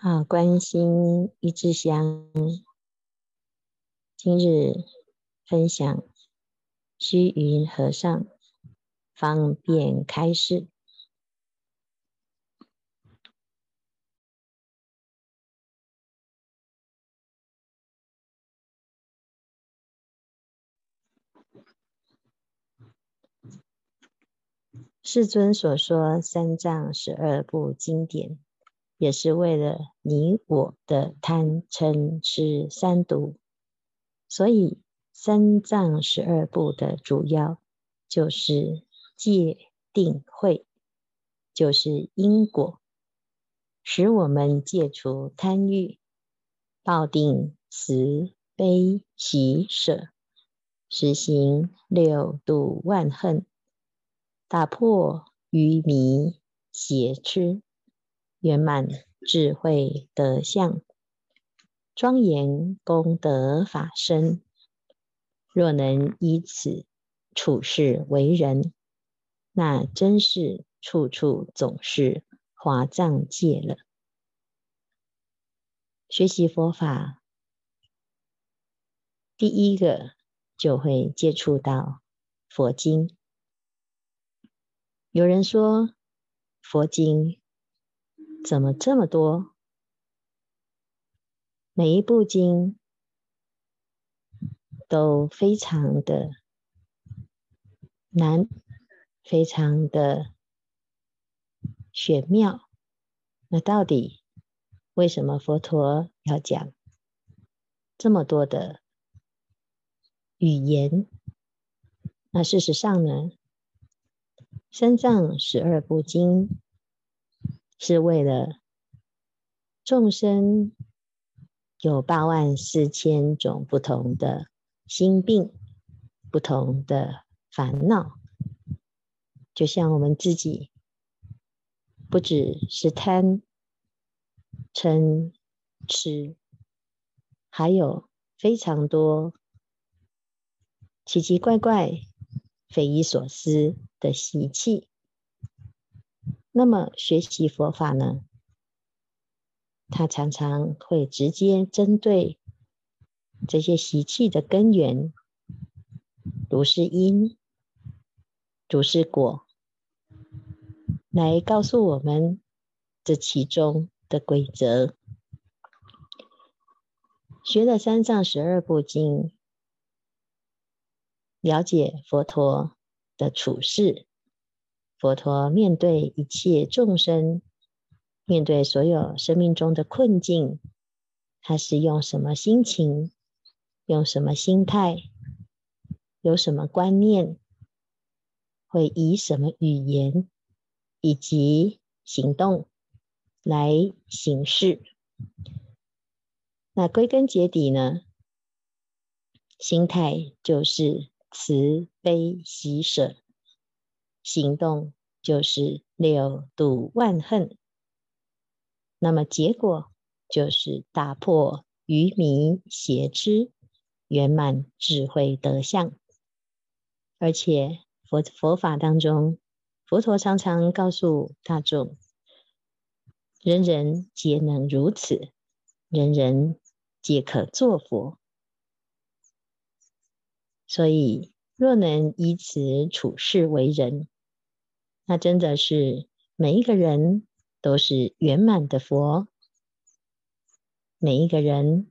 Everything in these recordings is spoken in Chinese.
好，关心一支香，今日分享虚云和尚方便开示。世尊所说三藏十二部经典。也是为了你我的贪嗔痴三毒，所以三藏十二部的主要就是戒定慧，就是因果，使我们戒除贪欲，抱定慈悲喜舍，实行六度万恨，打破愚迷邪痴。圆满智慧德相，庄严功德法身。若能依此处世为人，那真是处处总是华藏界了。学习佛法，第一个就会接触到佛经。有人说，佛经。怎么这么多？每一部经都非常的难，非常的玄妙。那到底为什么佛陀要讲这么多的语言？那事实上呢，三藏十二部经。是为了众生有八万四千种不同的心病、不同的烦恼，就像我们自己，不只是贪、嗔、痴，还有非常多奇奇怪怪、匪夷所思的习气。那么学习佛法呢，他常常会直接针对这些习气的根源，如是因，如是果，来告诉我们这其中的规则。学了三藏十二部经，了解佛陀的处事。佛陀面对一切众生，面对所有生命中的困境，他是用什么心情，用什么心态，有什么观念，会以什么语言以及行动来行事？那归根结底呢，心态就是慈悲喜舍。行动就是六度万恨，那么结果就是打破愚迷邪知，圆满智慧德相。而且佛佛法当中，佛陀常常告诉大众：人人皆能如此，人人皆可作佛。所以，若能以此处世为人。那真的是每一个人都是圆满的佛，每一个人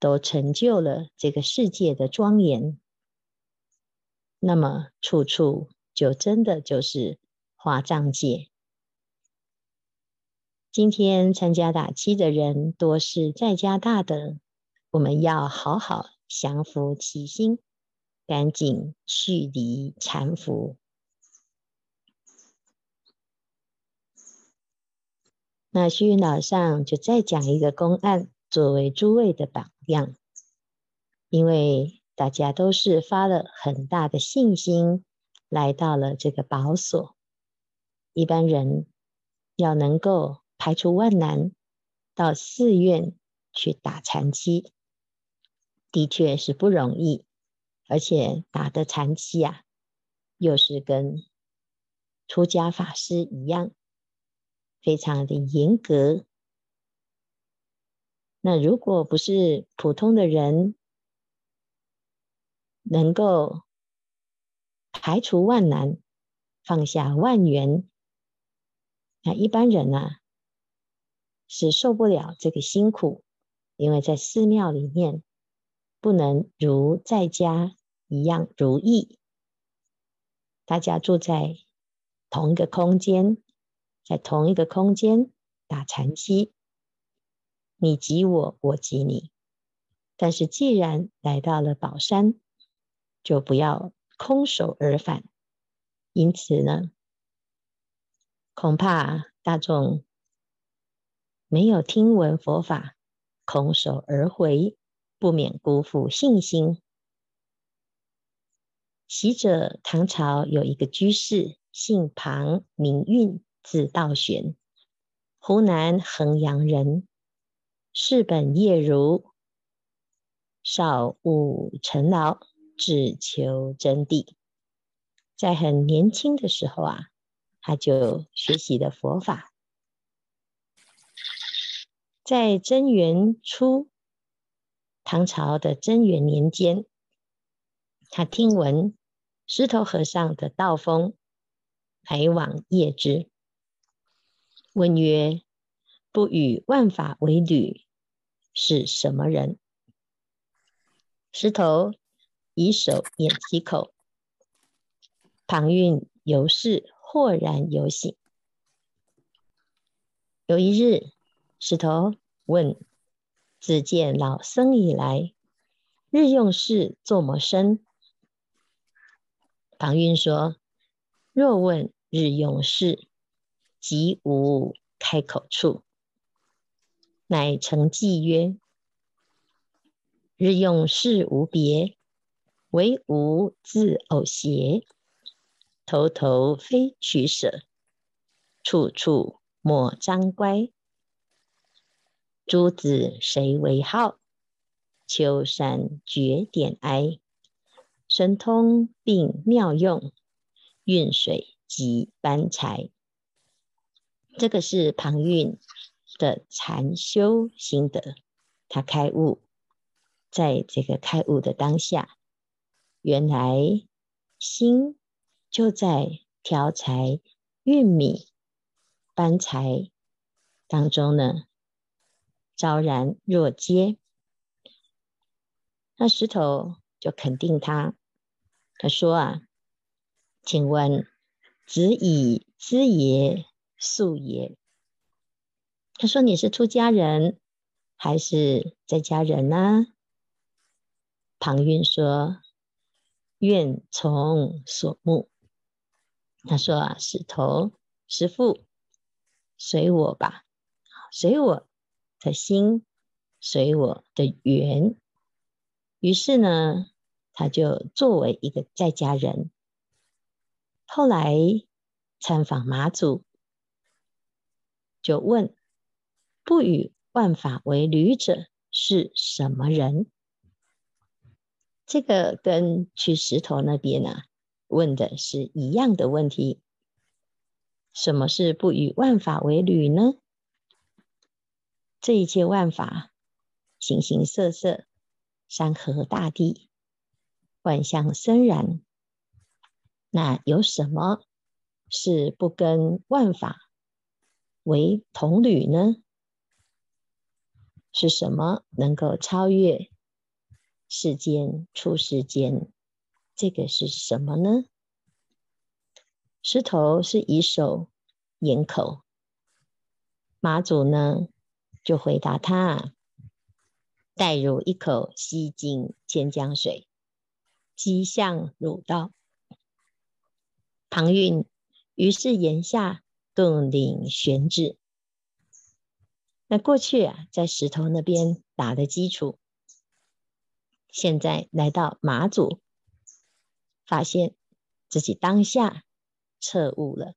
都成就了这个世界的庄严。那么处处就真的就是华藏界。今天参加打七的人多是在家大的，我们要好好降伏其心，赶紧去离缠缚。那虚云老上就再讲一个公案，作为诸位的榜样。因为大家都是发了很大的信心，来到了这个宝所。一般人要能够排除万难，到寺院去打禅七，的确是不容易。而且打的禅七啊，又是跟出家法师一样。非常的严格，那如果不是普通的人，能够排除万难，放下万缘，那一般人呢、啊，是受不了这个辛苦，因为在寺庙里面不能如在家一样如意，大家住在同一个空间，在同一个空间打禅机。你挤我，我挤你。但是既然来到了宝山，就不要空手而返。因此呢，恐怕大众没有听闻佛法，空手而回，不免辜负信心。昔者唐朝有一个居士，姓庞，名运，字道玄，湖南衡阳人。世本业儒，少务尘劳，只求真谛。在很年轻的时候啊，他就学习了佛法。在贞元初，唐朝的贞元年间，他听闻石头和尚的道风，来往谒之，问曰：“不与万法为侣。”是什么人？石头以手掩其口。庞蕴犹是豁然有醒。有一日，石头问：“自见老僧以来，日用事作么甚？”庞蕴说：“若问日用事，即无开口处。”乃成偈曰：“日用事无别，唯吾自偶邪。头头非取舍，处处莫张乖。诸子谁为号？秋山绝点哀。神通并妙用，运水即搬柴。”这个是庞蕴。的禅修心得，他开悟，在这个开悟的当下，原来心就在挑柴、运米、搬柴当中呢，昭然若揭。那石头就肯定他，他说啊，请问子以知也？素也？他说：“你是出家人还是在家人呢？”庞蕴说：“愿从所目。”他说：“啊，石头师父，随我吧，随我的心，随我的缘。”于是呢，他就作为一个在家人。后来参访马祖，就问。不与万法为侣者是什么人？这个跟去石头那边呢、问的是一样的问题。什么是不与万法为侣呢？这一切万法，形形色色，山河大地，万象森然。那有什么是不跟万法为同侣呢？是什么能够超越世间出世间？这个是什么呢？石头是以手掩口，马祖呢就回答他：“待汝一口西尽千江水，迹向汝道。”唐韵于是言下顿领玄智。那过去啊，在石头那边打的基础，现在来到马祖，发现自己当下彻悟了，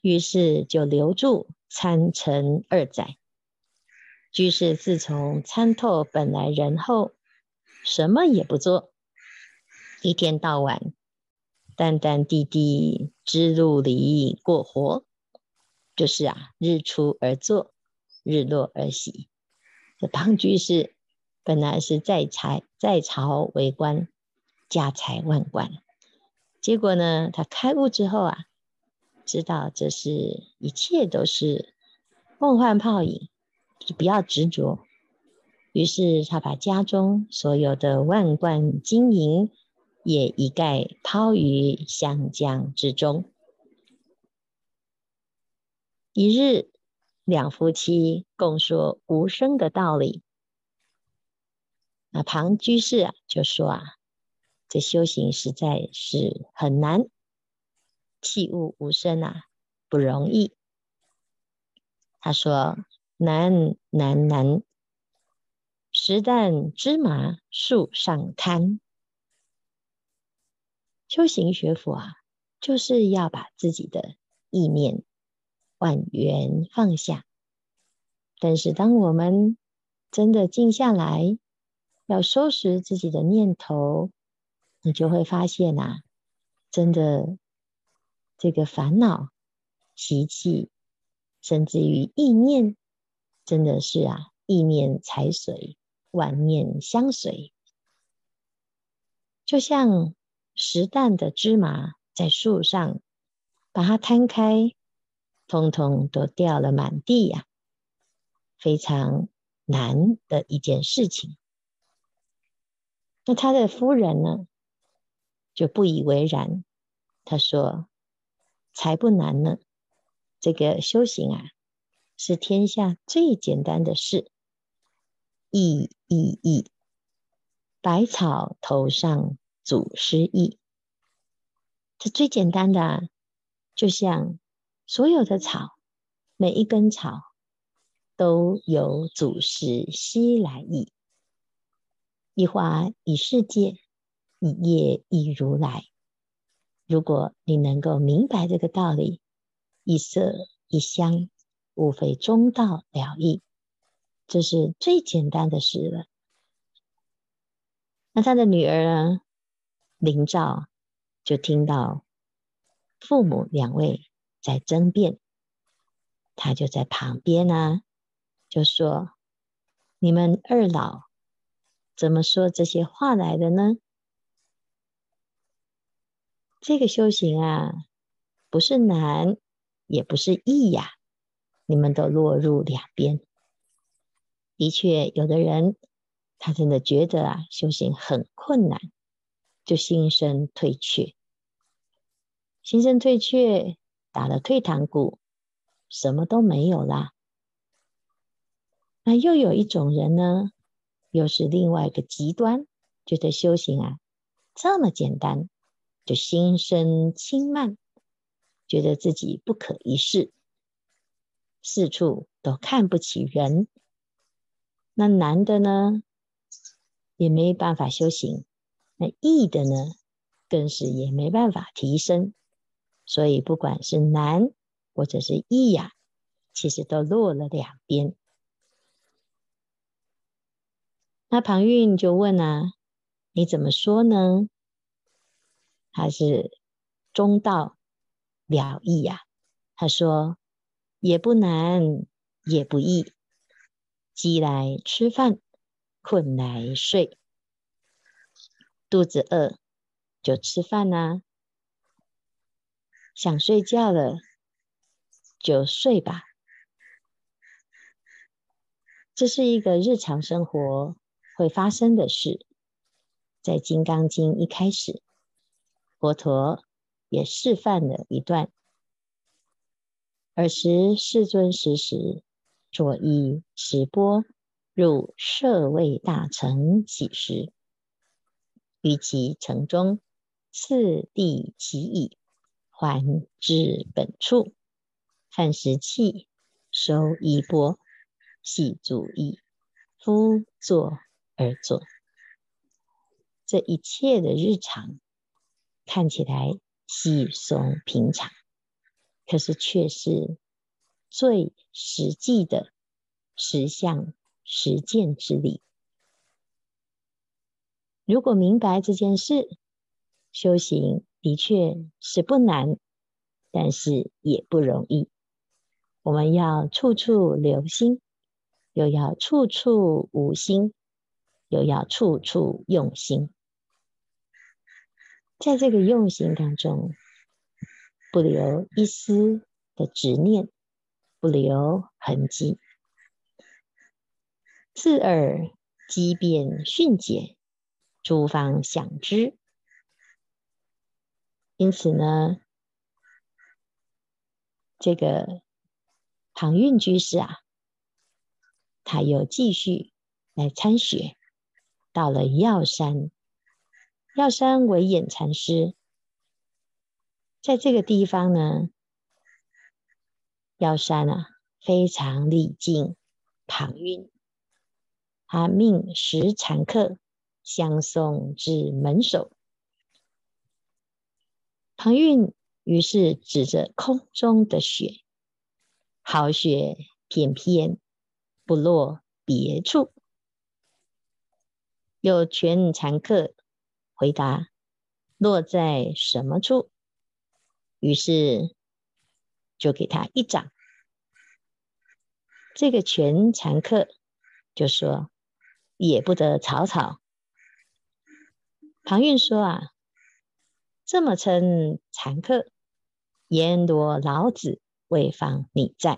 于是就留住参禅二载。居士自从参透本来人后，什么也不做，一天到晚淡淡地地知路里过活，就是啊，日出而作。日落而息，这庞居士本来是在财在朝为官，家财万贯，结果呢，他开悟之后啊，知道这是一切都是梦幻泡影，就不要执着。于是他把家中所有的万贯金银也一概抛于湘江之中。一日，两夫妻共说无声的道理。那庞居士啊，就说啊，这修行实在是很难，契悟无声啊，不容易。他说难难难，实但芝麻树上摊。修行学佛啊，就是要把自己的意念。万缘放下，但是当我们真的静下来，要收拾自己的念头，你就会发现啊，真的这个烦恼、习气，甚至于意念，真的是啊，意念财随，万念相随，就像十担的芝麻在树上，把它摊开。通通都掉了满地呀，非常难的一件事情。那他的夫人呢，就不以为然。他说：“才不难呢，这个修行啊，是天下最简单的事。易易易，百草头上祖师意。这最简单的，就像。”所有的草，每一根草都有祖师西来意。一花一世界，一叶一如来。如果你能够明白这个道理，一色一香，无非中道了义，这是最简单的事了。那他的女儿呢，灵照就听到父母两位。在争辩，他就在旁边呢、啊，就说：“你们二老怎么说这些话来的呢？这个修行啊，不是难，也不是易呀，你们都落入两边。的确，有的人他真的觉得啊，修行很困难，就心生退却，心生退却。”打了退堂鼓，什么都没有啦。那又有一种人呢，又是另外一个极端，觉得修行啊这么简单，就心生轻慢，觉得自己不可一世，四处都看不起人。那难的呢，也没办法修行；那易的呢，更是也没办法提升。所以，不管是难或者是易呀，其实都落了两边。那庞蕴就问啊：“你怎么说呢？还是中道了义呀？”他说：“也不难，也不易。饥来吃饭，困来睡。肚子饿就吃饭呐。”想睡觉了，就睡吧。这是一个日常生活会发生的事。在《金刚经》一开始，佛陀也示范了一段：尔时世尊时时作衣持钵入舍卫大城乞食，于其城中次第其矣。还至本处，饭食訖，收衣钵，系足衣，敷坐而坐。这一切的日常看起来稀松平常，可是却是最实际的实相实践之理。如果明白这件事，修行。的确是不难，但是也不容易。我们要处处留心，又要处处无心，又要处处用心。在这个用心当中，不留一丝的执念，不留痕迹，自尔机变迅捷，诸方想之。因此呢，这个庞运居士啊，他又继续来参学，到了药山，药山惟偃禅师，在这个地方呢，药山啊非常礼敬庞运，他命十禅客相送至门首。庞韵于是指着空中的雪，好雪片片，不落别处。有全禅客回答：“落在什么处？”于是就给他一掌。这个全禅客就说：“也不得草草。”庞蕴说：“啊。”这么称禅客，阎罗老子未妨你在。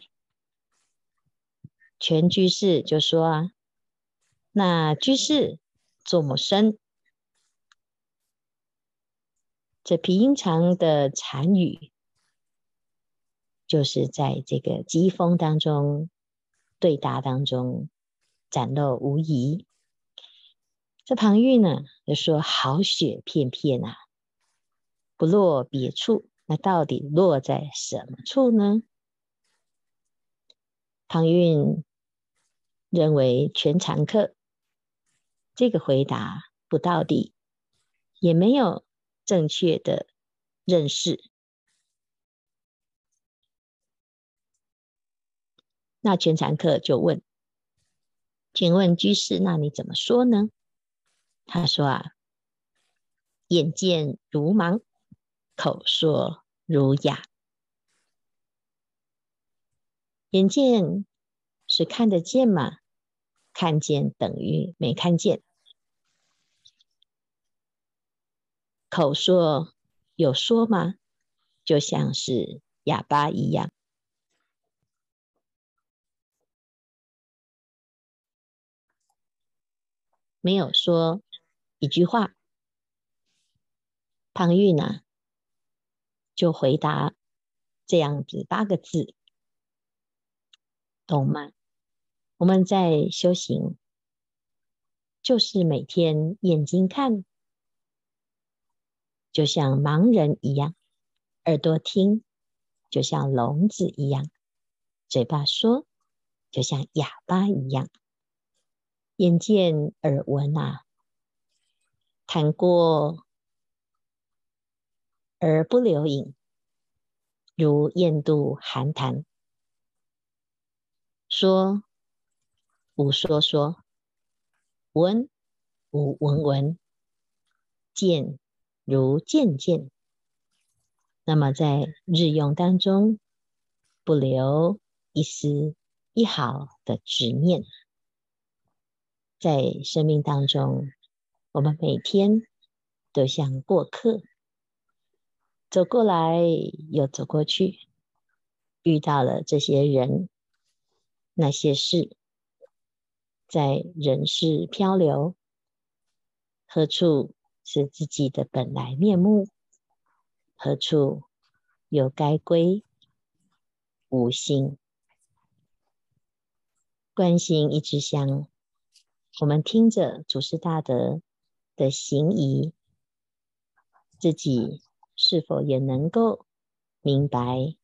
全居士就说啊，那居士作么声？这平常的禅语，就是在这个疾风当中对答当中展露无遗。这庞蕴呢，就说好雪片片啊。不落别处，那到底落在什么处呢？庞蕴认为全禅客这个回答不到底，也没有正确的认识。那全禅客就问：“请问居士，那你怎么说呢？”他说：“啊，眼见如盲。”口说如哑，眼见是看得见吗？看见等于没看见。口说有说吗？就像是哑巴一样，没有说一句话。庞玉呢？就回答这样子八个字，懂吗？我们在修行，就是每天眼睛看，就像盲人一样；耳朵听，就像聋子一样；嘴巴说，就像哑巴一样；眼见耳闻啊，谈过。而不留影，如雁渡寒潭，说无说说，闻无闻闻，见如见见。那么在日用当中，不留一丝一毫的执念，在生命当中，我们每天都像过客。走过来又走过去，遇到了这些人、那些事，在人世漂流，何处是自己的本来面目？何处又该归无心？观心一支香，我们听着祖师大德的行仪，自己。是否也能够明白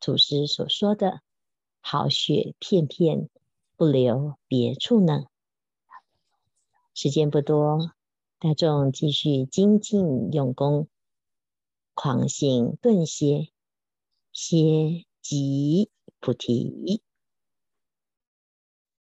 祖师所说的“好雪片片，不留别处”呢？时间不多，大众继续精进用功，狂性顿歇，歇即菩提。